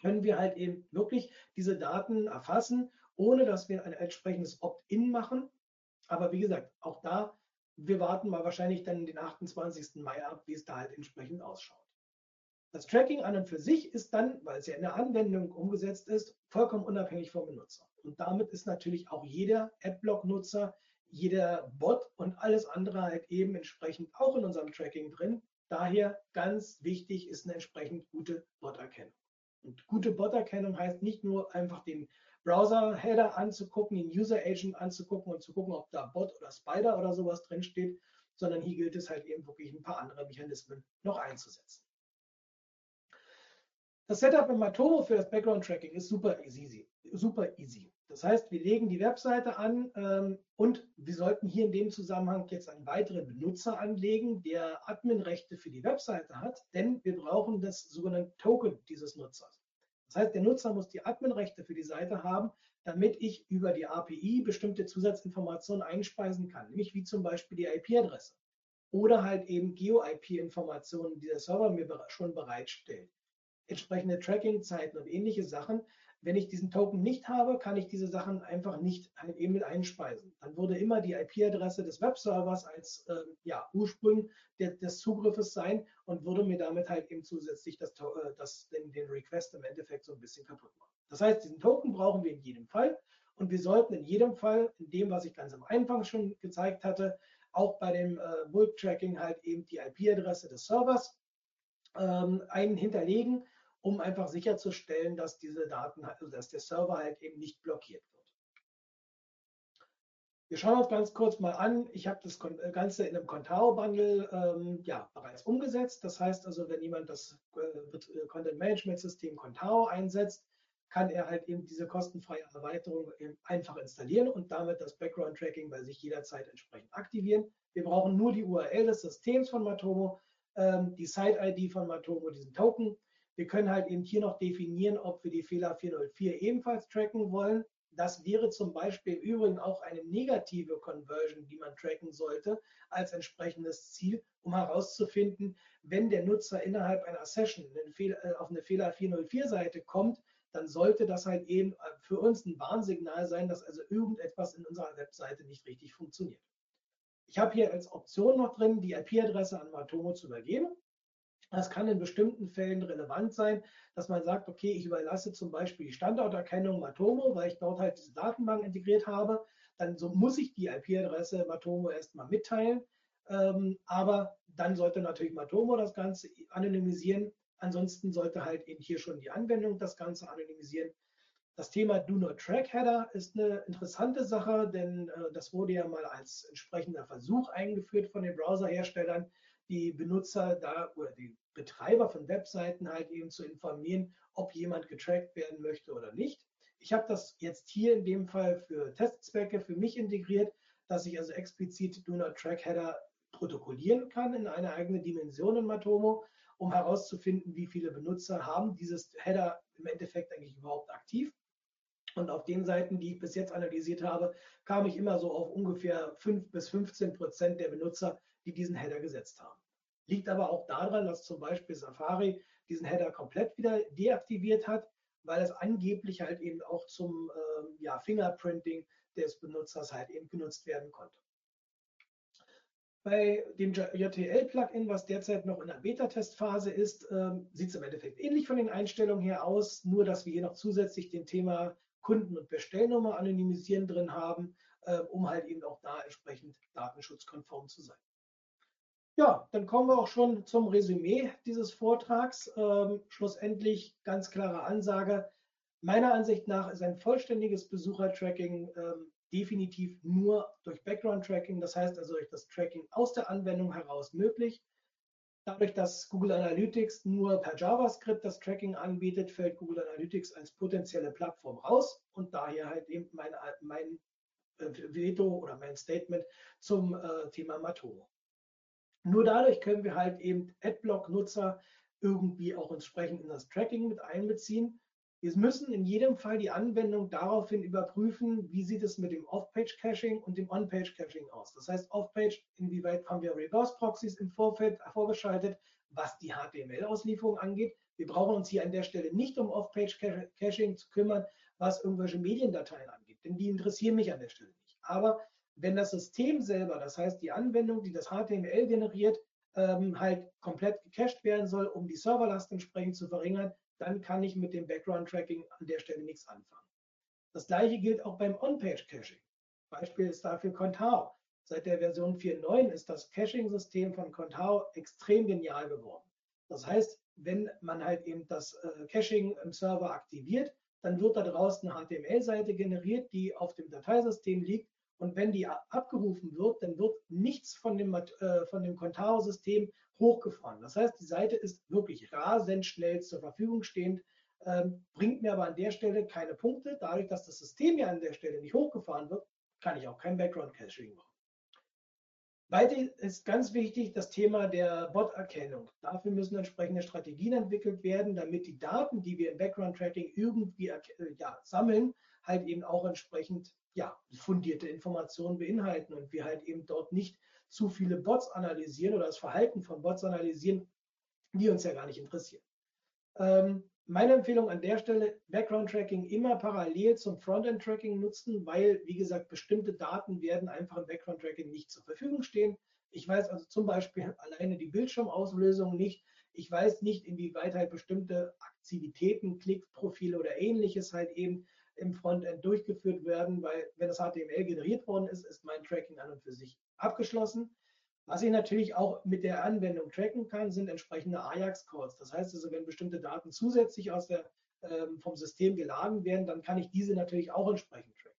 können wir halt eben wirklich diese Daten erfassen ohne dass wir ein entsprechendes Opt-in machen. Aber wie gesagt, auch da, wir warten mal wahrscheinlich dann den 28. Mai ab, wie es da halt entsprechend ausschaut. Das Tracking an und für sich ist dann, weil es ja in der Anwendung umgesetzt ist, vollkommen unabhängig vom Benutzer. Und damit ist natürlich auch jeder Adblock-Nutzer, jeder Bot und alles andere halt eben entsprechend auch in unserem Tracking drin. Daher ganz wichtig ist eine entsprechend gute Bot-Erkennung. Und gute Bot-Erkennung heißt nicht nur einfach den Browser-Header anzugucken, den User-Agent anzugucken und zu gucken, ob da Bot oder Spider oder sowas drin steht, sondern hier gilt es halt eben wirklich ein paar andere Mechanismen noch einzusetzen. Das Setup in Matomo für das Background-Tracking ist super easy, super easy. Das heißt, wir legen die Webseite an ähm, und wir sollten hier in dem Zusammenhang jetzt einen weiteren Benutzer anlegen, der Adminrechte für die Webseite hat, denn wir brauchen das sogenannte Token dieses Nutzers. Das heißt, der Nutzer muss die Adminrechte für die Seite haben, damit ich über die API bestimmte Zusatzinformationen einspeisen kann, nämlich wie zum Beispiel die IP-Adresse oder halt eben Geo-IP-Informationen, die der Server mir schon bereitstellt, entsprechende Tracking-Zeiten und ähnliche Sachen, wenn ich diesen Token nicht habe, kann ich diese Sachen einfach nicht eben mit einspeisen. Dann würde immer die IP-Adresse des Webservers als äh, ja, Ursprung de, des Zugriffes sein und würde mir damit halt eben zusätzlich das, äh, das, den, den Request im Endeffekt so ein bisschen kaputt machen. Das heißt, diesen Token brauchen wir in jedem Fall und wir sollten in jedem Fall, in dem, was ich ganz am Anfang schon gezeigt hatte, auch bei dem äh, Bulk-Tracking halt eben die IP-Adresse des Servers ähm, einen hinterlegen um einfach sicherzustellen, dass diese Daten, also dass der Server halt eben nicht blockiert wird. Wir schauen uns ganz kurz mal an. Ich habe das äh, Ganze in einem Contao-Bundle ähm, ja, bereits umgesetzt. Das heißt also, wenn jemand das äh, äh, Content Management System Contao einsetzt, kann er halt eben diese kostenfreie Erweiterung einfach installieren und damit das Background Tracking bei sich jederzeit entsprechend aktivieren. Wir brauchen nur die URL des Systems von Matomo, ähm, die Site-ID von Matomo, diesen Token wir können halt eben hier noch definieren, ob wir die Fehler 404 ebenfalls tracken wollen. Das wäre zum Beispiel im Übrigen auch eine negative Conversion, die man tracken sollte, als entsprechendes Ziel, um herauszufinden, wenn der Nutzer innerhalb einer Session äh, auf eine Fehler 404 Seite kommt, dann sollte das halt eben äh, für uns ein Warnsignal sein, dass also irgendetwas in unserer Webseite nicht richtig funktioniert. Ich habe hier als Option noch drin, die IP-Adresse an Matomo zu übergeben. Das kann in bestimmten Fällen relevant sein, dass man sagt, okay, ich überlasse zum Beispiel die Standorterkennung Matomo, weil ich dort halt diese Datenbank integriert habe. Dann so muss ich die IP-Adresse Matomo erstmal mitteilen. Ähm, aber dann sollte natürlich Matomo das Ganze anonymisieren. Ansonsten sollte halt eben hier schon die Anwendung das Ganze anonymisieren. Das Thema Do Not Track Header ist eine interessante Sache, denn äh, das wurde ja mal als entsprechender Versuch eingeführt von den Browserherstellern die Benutzer da oder die Betreiber von Webseiten halt eben zu informieren, ob jemand getrackt werden möchte oder nicht. Ich habe das jetzt hier in dem Fall für Testzwecke für mich integriert, dass ich also explizit Do Not Track Header protokollieren kann in eine eigene Dimension in Matomo, um herauszufinden, wie viele Benutzer haben dieses Header im Endeffekt eigentlich überhaupt aktiv. Und auf den Seiten, die ich bis jetzt analysiert habe, kam ich immer so auf ungefähr 5 bis 15 Prozent der Benutzer, die diesen Header gesetzt haben. Liegt aber auch daran, dass zum Beispiel Safari diesen Header komplett wieder deaktiviert hat, weil es angeblich halt eben auch zum ähm, ja, Fingerprinting des Benutzers halt eben genutzt werden konnte. Bei dem JTL-Plugin, was derzeit noch in der Beta-Testphase ist, ähm, sieht es im Endeffekt ähnlich von den Einstellungen her aus, nur dass wir hier noch zusätzlich den Thema Kunden- und Bestellnummer anonymisieren drin haben, äh, um halt eben auch da entsprechend datenschutzkonform zu sein. Ja, dann kommen wir auch schon zum Resümee dieses Vortrags. Ähm, schlussendlich ganz klare Ansage. Meiner Ansicht nach ist ein vollständiges Besuchertracking ähm, definitiv nur durch Background-Tracking, das heißt also durch das Tracking aus der Anwendung heraus möglich. Dadurch, dass Google Analytics nur per JavaScript das Tracking anbietet, fällt Google Analytics als potenzielle Plattform raus und daher halt eben mein, mein äh, Veto oder mein Statement zum äh, Thema Matomo. Nur dadurch können wir halt eben Adblock-Nutzer irgendwie auch entsprechend in das Tracking mit einbeziehen. Wir müssen in jedem Fall die Anwendung daraufhin überprüfen, wie sieht es mit dem Off-Page-Caching und dem On-Page-Caching aus. Das heißt, Off-Page, inwieweit haben wir Reverse-Proxies im Vorfeld vorgeschaltet, was die HTML-Auslieferung angeht. Wir brauchen uns hier an der Stelle nicht um Off-Page-Caching zu kümmern, was irgendwelche Mediendateien angeht, denn die interessieren mich an der Stelle nicht. Aber wenn das System selber, das heißt die Anwendung, die das HTML generiert, ähm, halt komplett gecached werden soll, um die Serverlast entsprechend zu verringern, dann kann ich mit dem Background-Tracking an der Stelle nichts anfangen. Das gleiche gilt auch beim On-Page-Caching. Beispiel ist dafür Contao. Seit der Version 4.9 ist das Caching-System von Contao extrem genial geworden. Das heißt, wenn man halt eben das äh, Caching im Server aktiviert, dann wird da draußen eine HTML-Seite generiert, die auf dem Dateisystem liegt und wenn die abgerufen wird, dann wird nichts von dem, äh, von dem Contao-System hochgefahren. Das heißt, die Seite ist wirklich rasend schnell zur Verfügung stehend, ähm, bringt mir aber an der Stelle keine Punkte. Dadurch, dass das System ja an der Stelle nicht hochgefahren wird, kann ich auch kein Background-Caching machen. Weiter ist ganz wichtig das Thema der Bot-Erkennung. Dafür müssen entsprechende Strategien entwickelt werden, damit die Daten, die wir im Background-Tracking irgendwie äh, ja, sammeln, halt eben auch entsprechend ja, fundierte Informationen beinhalten und wir halt eben dort nicht zu viele Bots analysieren oder das Verhalten von Bots analysieren, die uns ja gar nicht interessieren. Ähm, meine Empfehlung an der Stelle, Background-Tracking immer parallel zum Frontend-Tracking nutzen, weil, wie gesagt, bestimmte Daten werden einfach im Background-Tracking nicht zur Verfügung stehen. Ich weiß also zum Beispiel alleine die Bildschirmauslösung nicht. Ich weiß nicht, inwieweit halt bestimmte Aktivitäten, Klickprofile oder ähnliches halt eben im Frontend durchgeführt werden, weil wenn das HTML generiert worden ist, ist mein Tracking an und für sich abgeschlossen. Was ich natürlich auch mit der Anwendung tracken kann, sind entsprechende Ajax-Calls. Das heißt also, wenn bestimmte Daten zusätzlich aus der, ähm, vom System geladen werden, dann kann ich diese natürlich auch entsprechend tracken.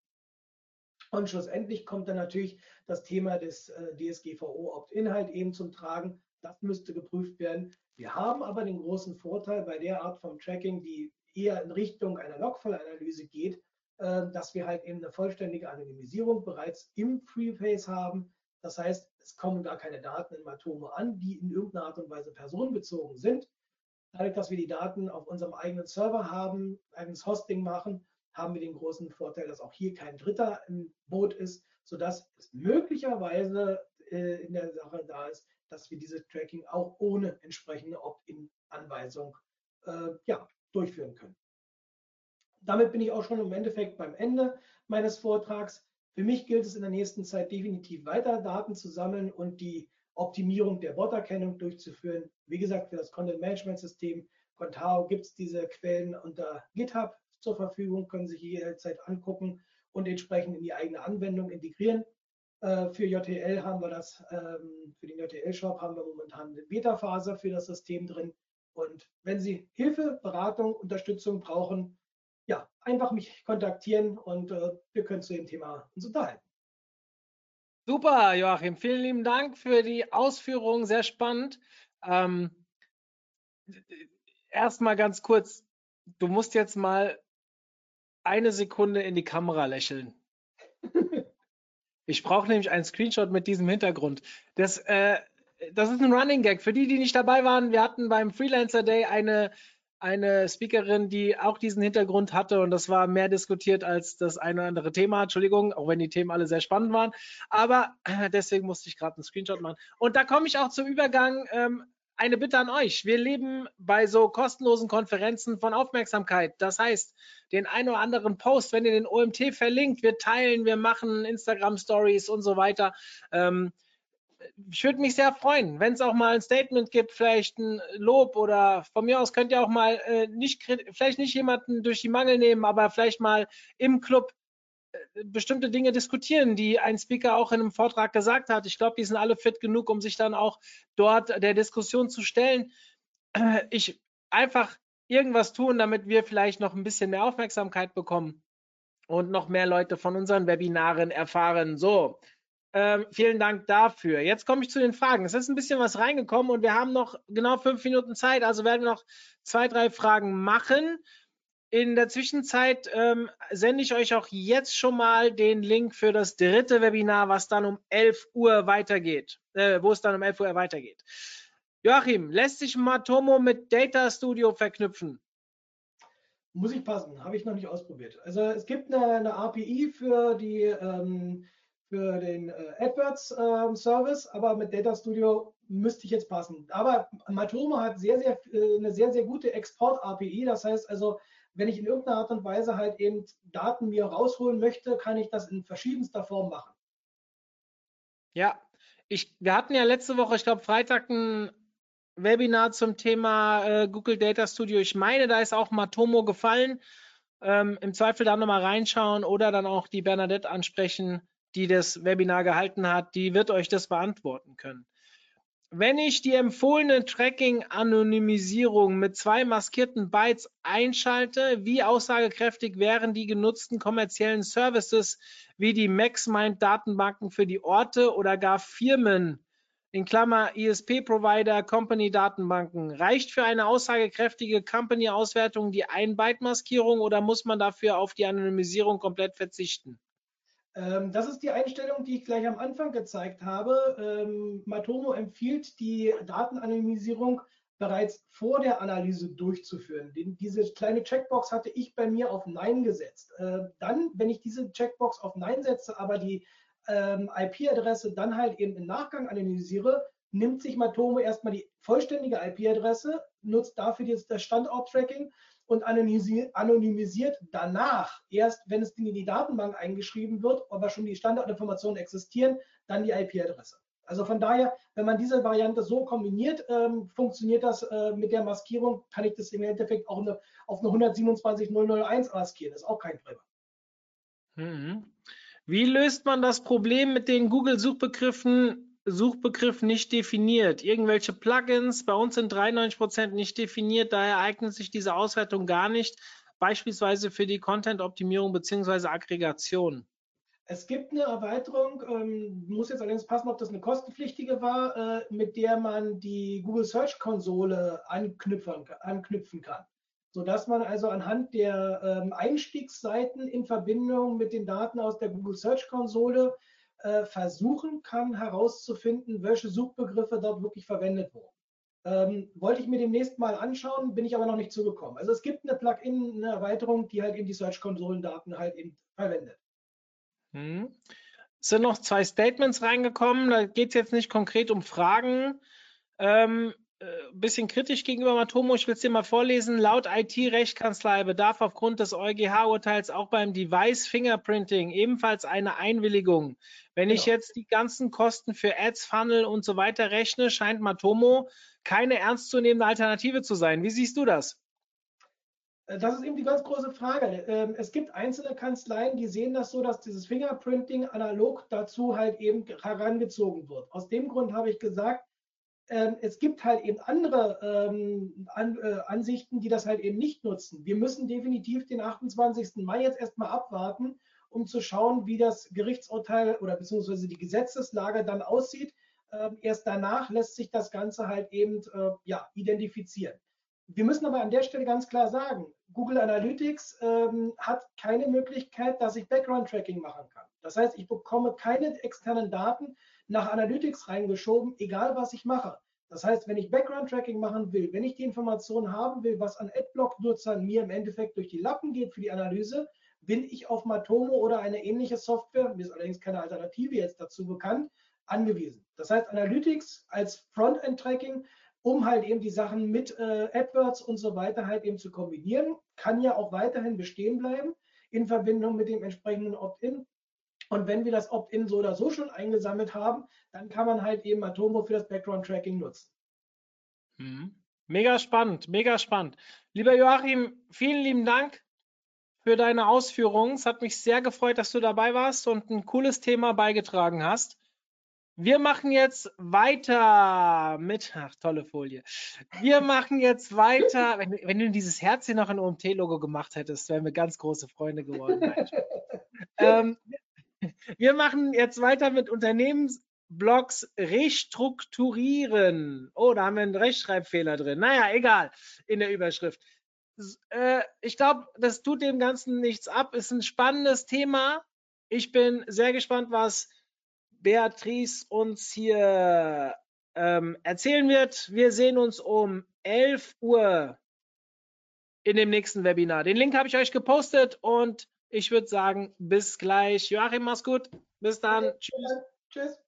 Und schlussendlich kommt dann natürlich das Thema des äh, DSGVO Opt-in halt eben zum Tragen. Das müsste geprüft werden. Wir haben aber den großen Vorteil bei der Art von Tracking, die eher in Richtung einer Logfile-Analyse geht, äh, dass wir halt eben eine vollständige Anonymisierung bereits im Preface haben. Das heißt, es kommen gar keine Daten in Matomo an, die in irgendeiner Art und Weise personenbezogen sind. Dadurch, dass wir die Daten auf unserem eigenen Server haben, eigenes Hosting machen, haben wir den großen Vorteil, dass auch hier kein Dritter im Boot ist, sodass es möglicherweise äh, in der Sache da ist, dass wir dieses Tracking auch ohne entsprechende Opt-in-Anweisung äh, ja, durchführen können. Damit bin ich auch schon im Endeffekt beim Ende meines Vortrags. Für mich gilt es in der nächsten Zeit definitiv weiter Daten zu sammeln und die Optimierung der Bot-Erkennung durchzuführen. Wie gesagt, für das Content Management System Contao gibt es diese Quellen unter GitHub zur Verfügung, können sich jederzeit angucken und entsprechend in die eigene Anwendung integrieren. Äh, für JTL haben wir das, ähm, für den JTL-Shop haben wir momentan eine Beta-Phase für das System drin. Und wenn Sie Hilfe, Beratung, Unterstützung brauchen, ja, einfach mich kontaktieren und äh, wir können zu dem Thema uns unterhalten.
Super, Joachim. Vielen lieben Dank für die Ausführungen. Sehr spannend. Ähm, Erstmal ganz kurz. Du musst jetzt mal eine Sekunde in die Kamera lächeln. Ich brauche nämlich einen Screenshot mit diesem Hintergrund. Das, äh, das ist ein Running Gag. Für die, die nicht dabei waren, wir hatten beim Freelancer Day eine, eine Speakerin, die auch diesen Hintergrund hatte und das war mehr diskutiert als das eine oder andere Thema. Entschuldigung, auch wenn die Themen alle sehr spannend waren. Aber deswegen musste ich gerade einen Screenshot machen. Und da komme ich auch zum Übergang. Ähm, eine Bitte an euch. Wir leben bei so kostenlosen Konferenzen von Aufmerksamkeit. Das heißt, den ein oder anderen Post, wenn ihr den OMT verlinkt, wir teilen, wir machen Instagram Stories und so weiter. Ähm, ich würde mich sehr freuen, wenn es auch mal ein Statement gibt, vielleicht ein Lob oder von mir aus könnt ihr auch mal äh, nicht, vielleicht nicht jemanden durch die Mangel nehmen, aber vielleicht mal im Club bestimmte Dinge diskutieren, die ein Speaker auch in einem Vortrag gesagt hat. Ich glaube, die sind alle fit genug, um sich dann auch dort der Diskussion zu stellen. Ich einfach irgendwas tun, damit wir vielleicht noch ein bisschen mehr Aufmerksamkeit bekommen und noch mehr Leute von unseren Webinaren erfahren. So, ähm, vielen Dank dafür. Jetzt komme ich zu den Fragen. Es ist ein bisschen was reingekommen und wir haben noch genau fünf Minuten Zeit, also werden wir noch zwei, drei Fragen machen. In der Zwischenzeit ähm, sende ich euch auch jetzt schon mal den Link für das dritte Webinar, was dann um 11 Uhr weitergeht, äh, wo es dann um 11 Uhr weitergeht. Joachim, lässt sich Matomo mit Data Studio verknüpfen?
Muss ich passen, habe ich noch nicht ausprobiert. Also es gibt eine, eine API für, die, ähm, für den äh, AdWords ähm, Service, aber mit Data Studio müsste ich jetzt passen. Aber Matomo hat sehr, sehr, äh, eine sehr, sehr gute Export-API. Das heißt also, wenn ich in irgendeiner Art und Weise halt eben Daten mir rausholen möchte, kann ich das in verschiedenster Form machen.
Ja, ich, wir hatten ja letzte Woche, ich glaube Freitag, ein Webinar zum Thema äh, Google Data Studio. Ich meine, da ist auch Matomo gefallen. Ähm, Im Zweifel da nochmal reinschauen oder dann auch die Bernadette ansprechen, die das Webinar gehalten hat. Die wird euch das beantworten können. Wenn ich die empfohlene Tracking-Anonymisierung mit zwei maskierten Bytes einschalte, wie aussagekräftig wären die genutzten kommerziellen Services wie die MaxMind-Datenbanken für die Orte oder gar Firmen, in Klammer ISP-Provider, Company-Datenbanken? Reicht für eine aussagekräftige Company-Auswertung die Ein-Byte-Maskierung oder muss man dafür auf die Anonymisierung komplett verzichten?
Ähm, das ist die Einstellung, die ich gleich am Anfang gezeigt habe. Ähm, Matomo empfiehlt, die Datenanonymisierung bereits vor der Analyse durchzuführen. diese kleine Checkbox hatte ich bei mir auf Nein gesetzt. Äh, dann, wenn ich diese Checkbox auf Nein setze, aber die ähm, IP-Adresse dann halt eben im Nachgang analysiere, nimmt sich Matomo erstmal die vollständige IP-Adresse, nutzt dafür das Standort-Tracking und anonymisiert danach, erst wenn es in die Datenbank eingeschrieben wird, aber schon die Standardinformationen existieren, dann die IP-Adresse. Also von daher, wenn man diese Variante so kombiniert, ähm, funktioniert das äh, mit der Maskierung, kann ich das im Endeffekt auch eine, auf eine 127.001 maskieren. Das ist auch kein Problem.
Mhm. Wie löst man das Problem mit den Google-Suchbegriffen Suchbegriff nicht definiert. Irgendwelche Plugins, bei uns sind 93% nicht definiert, daher eignet sich diese Auswertung gar nicht, beispielsweise für die Content-Optimierung bzw. Aggregation.
Es gibt eine Erweiterung, ähm, muss jetzt allerdings passen, ob das eine kostenpflichtige war, äh, mit der man die Google Search Konsole anknüpfen, anknüpfen kann. Sodass man also anhand der ähm, Einstiegsseiten in Verbindung mit den Daten aus der Google Search Konsole äh, versuchen kann herauszufinden, welche Suchbegriffe dort wirklich verwendet wurden. Ähm, wollte ich mir demnächst mal anschauen, bin ich aber noch nicht zugekommen. Also es gibt eine Plugin, eine Erweiterung, die halt eben die Search-Konsolen-Daten halt eben verwendet.
Hm. Es sind noch zwei Statements reingekommen. Da geht es jetzt nicht konkret um Fragen. Ähm, äh, bisschen kritisch gegenüber Matomo. Ich will es dir mal vorlesen. Laut IT-Rechtkanzlei bedarf aufgrund des EuGH-Urteils auch beim Device Fingerprinting ebenfalls eine Einwilligung. Wenn genau. ich jetzt die ganzen Kosten für Ads, Funnel und so weiter rechne, scheint Matomo keine ernstzunehmende Alternative zu sein. Wie siehst du das?
Äh, das ist eben die ganz große Frage. Ähm, es gibt einzelne Kanzleien, die sehen das so, dass dieses Fingerprinting analog dazu halt eben herangezogen wird. Aus dem Grund habe ich gesagt, es gibt halt eben andere ähm, äh, Ansichten, die das halt eben nicht nutzen. Wir müssen definitiv den 28. Mai jetzt erstmal abwarten um zu schauen, wie das Gerichtsurteil oder beziehungsweise die Gesetzeslage dann aussieht. Ähm, erst danach lässt sich das Ganze halt eben äh, ja, identifizieren. Wir müssen aber an der Stelle ganz klar sagen, Google Analytics ähm, hat keine Möglichkeit, dass ich Background-Tracking machen kann. Das heißt, ich bekomme keine externen Daten nach Analytics reingeschoben, egal was ich mache. Das heißt, wenn ich Background-Tracking machen will, wenn ich die Informationen haben will, was an Adblock-Nutzern mir im Endeffekt durch die Lappen geht für die Analyse, bin ich auf Matomo oder eine ähnliche Software, mir ist allerdings keine Alternative jetzt dazu bekannt, angewiesen. Das heißt, Analytics als Frontend-Tracking, um halt eben die Sachen mit äh, AdWords und so weiter halt eben zu kombinieren, kann ja auch weiterhin bestehen bleiben in Verbindung mit dem entsprechenden Opt-in. Und wenn wir das Opt-in so oder so schon eingesammelt haben, dann kann man halt eben Atomo für das Background-Tracking nutzen.
Mhm. Mega spannend, mega spannend. Lieber Joachim, vielen lieben Dank für deine Ausführungen. Es hat mich sehr gefreut, dass du dabei warst und ein cooles Thema beigetragen hast. Wir machen jetzt weiter mit, ach, tolle Folie. Wir machen jetzt weiter. Wenn, wenn du dieses Herz hier noch ein OMT-Logo gemacht hättest, wären wir ganz große Freunde geworden. ähm, wir machen jetzt weiter mit Unternehmensblocks restrukturieren. Oh, da haben wir einen Rechtschreibfehler drin. Naja, egal, in der Überschrift. Äh, ich glaube, das tut dem Ganzen nichts ab. Ist ein spannendes Thema. Ich bin sehr gespannt, was Beatrice uns hier ähm, erzählen wird. Wir sehen uns um 11 Uhr in dem nächsten Webinar. Den Link habe ich euch gepostet und ich würde sagen, bis gleich. Joachim, mach's gut. Bis dann.
Okay, Tschüss. Tschüss.